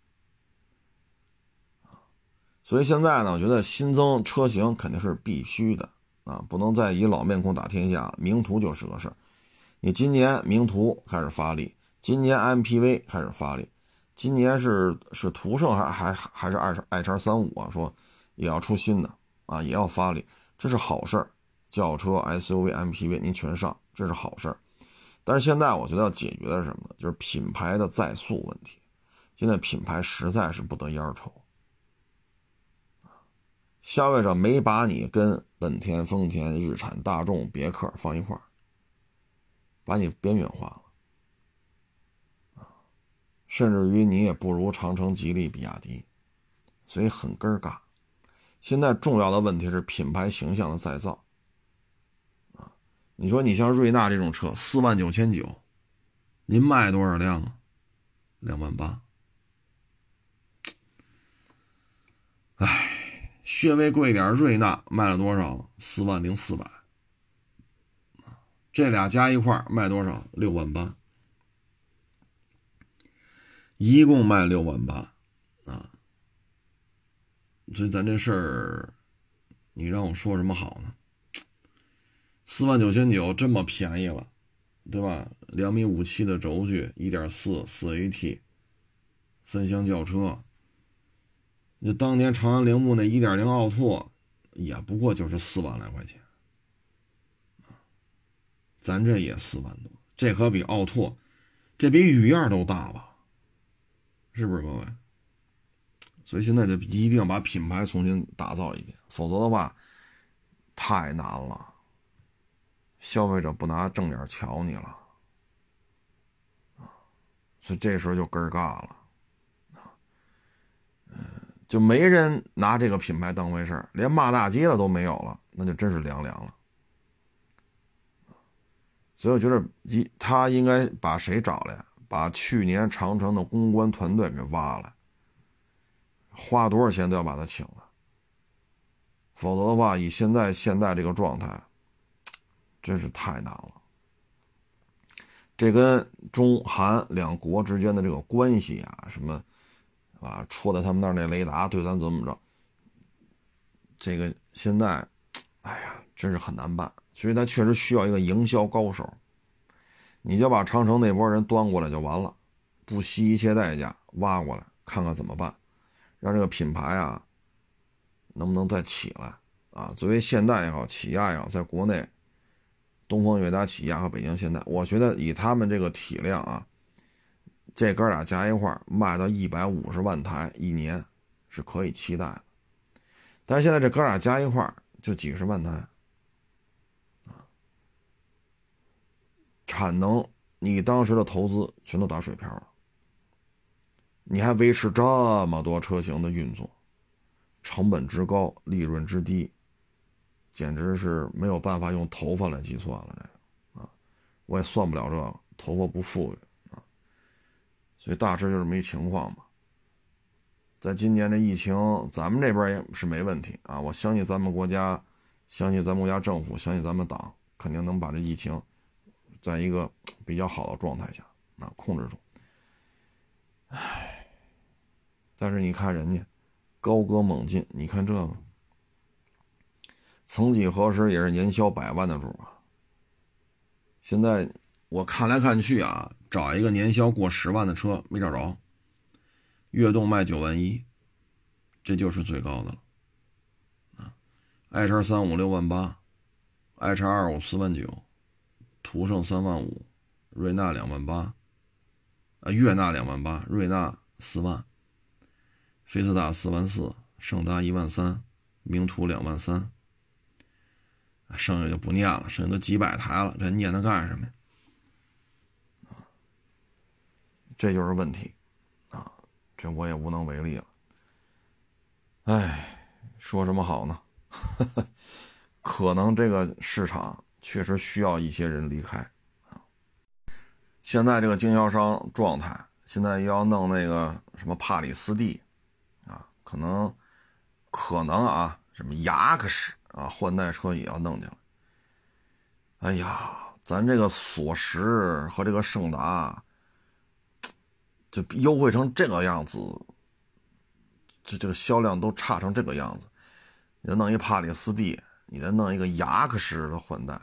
所以现在呢，我觉得新增车型肯定是必须的啊，不能再以老面孔打天下。名图就是个事儿，你今年名图开始发力，今年 MPV 开始发力，今年是是途胜还还还是爱爱叉三五啊？说。也要出新的啊，也要发力，这是好事儿。轿车、SUV、MPV 您全上，这是好事儿。但是现在我觉得要解决的是什么？就是品牌的在塑问题。现在品牌实在是不得烟抽消费者没把你跟本田、丰田、日产、大众、别克放一块儿，把你边缘化了甚至于你也不如长城、吉利、比亚迪，所以很根儿尬。现在重要的问题是品牌形象的再造，啊，你说你像瑞纳这种车，四万九千九，您卖多少辆啊？两万八。哎，稍微贵点，瑞纳卖了多少？四万零四百。这俩加一块卖多少？六万八，一共卖六万八，所以咱这事儿，你让我说什么好呢？四万九千九这么便宜了，对吧？两米五七的轴距，一点四四 AT，三厢轿车。那当年长安铃木那一点零奥拓，也不过就是四万来块钱，咱这也四万多，这可比奥拓，这比雨燕都大吧？是不是各位？所以现在就一定要把品牌重新打造一遍，否则的话太难了。消费者不拿正眼瞧你了啊，所以这时候就根儿尬了啊，嗯，就没人拿这个品牌当回事，连骂大街的都没有了，那就真是凉凉了。所以我觉得一他应该把谁找来？把去年长城的公关团队给挖了。花多少钱都要把他请了，否则的话，以现在现在这个状态，真是太难了。这跟中韩两国之间的这个关系啊，什么啊，戳在他们那儿那雷达对咱怎么着？这个现在，哎呀，真是很难办。所以他确实需要一个营销高手。你就把长城那波人端过来就完了，不惜一切代价挖过来，看看怎么办，让这个品牌啊，能不能再起来啊？作为现代也好，起亚也好，在国内。东风悦达起亚和北京现代，我觉得以他们这个体量啊，这哥俩加一块卖到一百五十万台一年是可以期待的。但是现在这哥俩加一块就几十万台啊，产能你当时的投资全都打水漂了，你还维持这么多车型的运作，成本之高，利润之低。简直是没有办法用头发来计算了，这啊，我也算不了这个，头发不富裕啊，所以大致就是没情况嘛。在今年这疫情，咱们这边也是没问题啊，我相信咱们国家，相信咱们国家政府，相信咱们党，肯定能把这疫情，在一个比较好的状态下啊控制住。唉，但是你看人家高歌猛进，你看这个。曾几何时也是年销百万的主啊！现在我看来看去啊，找一个年销过十万的车没找着。悦动卖九万一，这就是最高的了啊！爱叉三五六万八，爱叉二五四万九，途胜三万五，瑞纳两万八，啊，悦纳两万八，瑞纳四万，菲斯塔四万四，胜达一万三，名图两万三。剩下就不念了，剩下都几百台了，这念它干什么呀？这就是问题啊！这我也无能为力了。哎，说什么好呢？可能这个市场确实需要一些人离开啊。现在这个经销商状态，现在又要弄那个什么帕里斯蒂，可能可能啊，什么雅克士。啊，换代车也要弄进来。哎呀，咱这个索石和这个胜达，就优惠成这个样子，这这个销量都差成这个样子。你再弄一帕里斯蒂，你再弄一个雅克士的换代，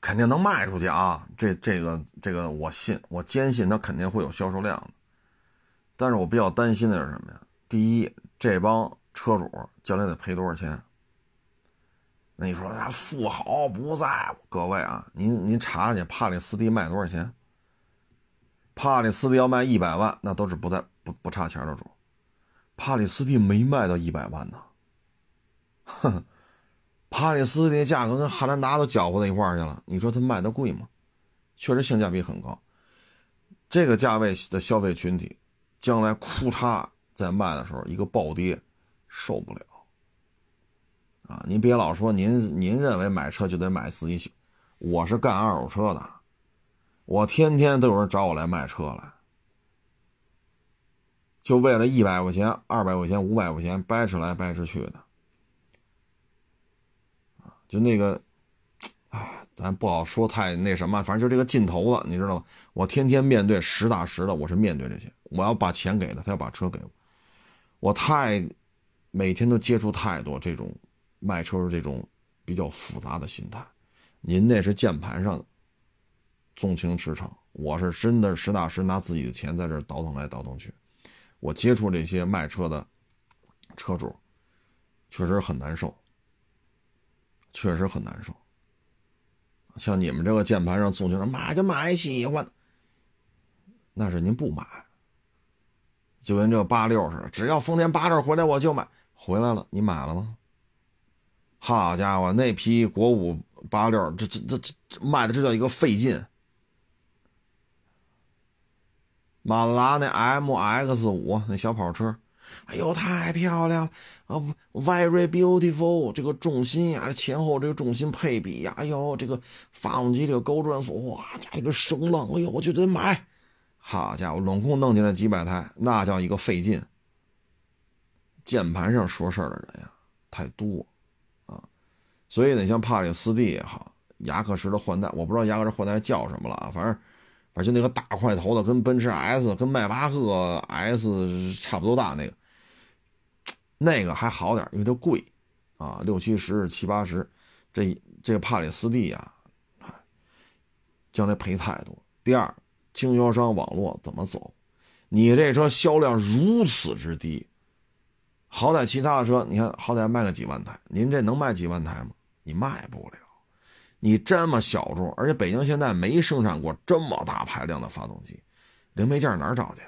肯定能卖出去啊！这这个这个我信，我坚信它肯定会有销售量的。但是我比较担心的是什么呀？第一，这帮。车主教练得赔多少钱？那你说他富豪不在乎？各位啊，您您查查去，帕里斯蒂卖多少钱？帕里斯蒂要卖一百万，那都是不在不不差钱的主。帕里斯蒂没卖到一百万呢。哼，帕里斯蒂价格跟汉兰达都搅和在一块儿去了。你说它卖的贵吗？确实性价比很高。这个价位的消费群体，将来库嚓在卖的时候一个暴跌。受不了，啊！您别老说您您认为买车就得买自己，我是干二手车的，我天天都有人找我来卖车来，就为了一百块钱、二百块钱、五百块钱掰扯来掰扯去的，就那个，哎，咱不好说太那什么，反正就这个劲头子，你知道吗？我天天面对实打实的，我是面对这些，我要把钱给他，他要把车给我，我太。每天都接触太多这种卖车这种比较复杂的心态，您那是键盘上纵情驰骋，我是真的实打实拿自己的钱在这儿倒腾来倒腾去。我接触这些卖车的车主，确实很难受，确实很难受。像你们这个键盘上纵情买就买喜欢，那是您不买，就跟这八六似的，只要丰田八六回来我就买。回来了，你买了吗？好家伙，那批国五八六，这这这这卖的这叫一个费劲。马自达那 M X 五那小跑车，哎呦，太漂亮啊！Very beautiful，这个重心呀，前后这个重心配比呀，哎呦，这个发动机这个高转速，哇，加这个声浪，哎呦，我就得买。好家伙，拢共弄进来几百台，那叫一个费劲。键盘上说事儿的人呀，太多，啊，所以呢，像帕里斯蒂也好，雅克什的换代，我不知道雅克什换代叫什么了，反正反正就那个大块头的，跟奔驰 S、跟迈巴赫 S 差不多大那个，那个还好点，因为它贵啊，六七十、七八十。这这个帕里斯蒂呀，将来赔太多。第二，经销商网络怎么走？你这车销量如此之低，好歹其他的车，你看好歹卖个几万台，您这能卖几万台吗？你卖不了。你这么小众，而且北京现在没生产过这么大排量的发动机，零配件哪儿找去？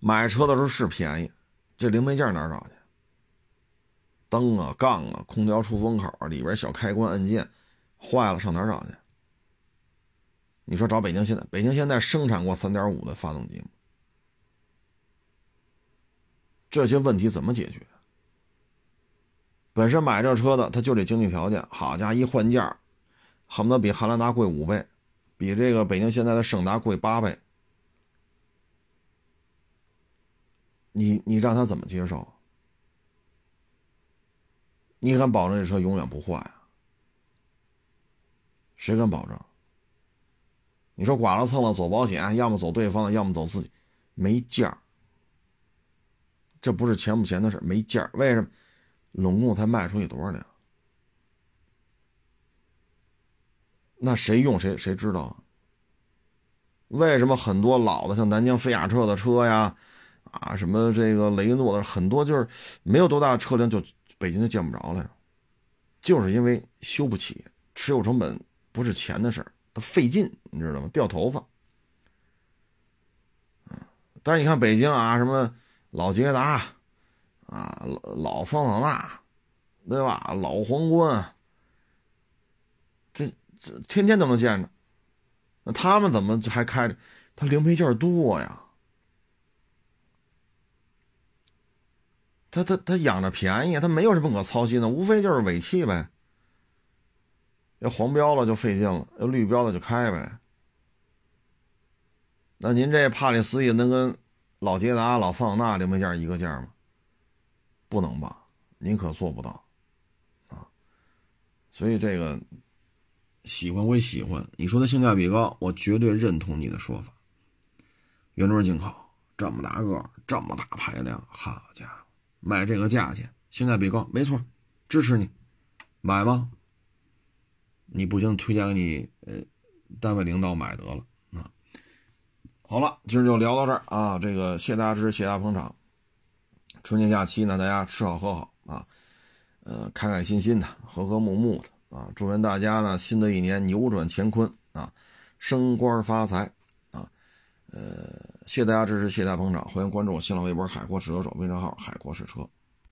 买车的时候是便宜，这零配件哪儿找去？灯啊、杠啊、空调出风口里边小开关按键坏了，上哪儿找去？你说找北京现在？北京现在生产过3.5的发动机吗？这些问题怎么解决？本身买这车的他就这经济条件，好家伙，一换价恨不得比汉兰达贵五倍，比这个北京现在的胜达贵八倍。你你让他怎么接受？你敢保证这车永远不坏啊？谁敢保证？你说剐了蹭了走保险，要么走对方的，要么走自己，没价。这不是钱不钱的事没价。为什么？拢共才卖出去多少辆？那谁用谁谁知道？为什么很多老的像南京菲亚特的车呀，啊什么这个雷诺的很多就是没有多大的车辆就北京就见不着了，就是因为修不起，持有成本不是钱的事儿，费劲，你知道吗？掉头发。但是你看北京啊，什么老捷达。啊，老老桑塔纳，对吧？老皇冠，这这天天都能见着。那他们怎么还开着？他零配件多呀，他他他养着便宜，他没有什么可操心的，无非就是尾气呗。要黄标了就费劲了，要绿标了就开呗。那您这帕里斯也能跟老捷达、老桑塔纳零配件一个价吗？不能吧？您可做不到，啊！所以这个喜欢归喜欢，你说它性价比高，我绝对认同你的说法。原装进口，这么大个，这么大排量，好家伙，卖这个价钱，性价比高，没错，支持你，买吧。你不行，推荐给你呃单位领导买得了啊。好了，今儿就聊到这儿啊！这个谢大家支持，谢大家捧场。春节假期呢，大家吃好喝好啊，呃，开开心心的，和和睦睦的啊！祝愿大家呢，新的一年扭转乾坤啊，升官发财啊！呃，谢大家支持，谢大家捧场，欢迎关注我新浪微博“海阔试车手”微信号“海阔试车”。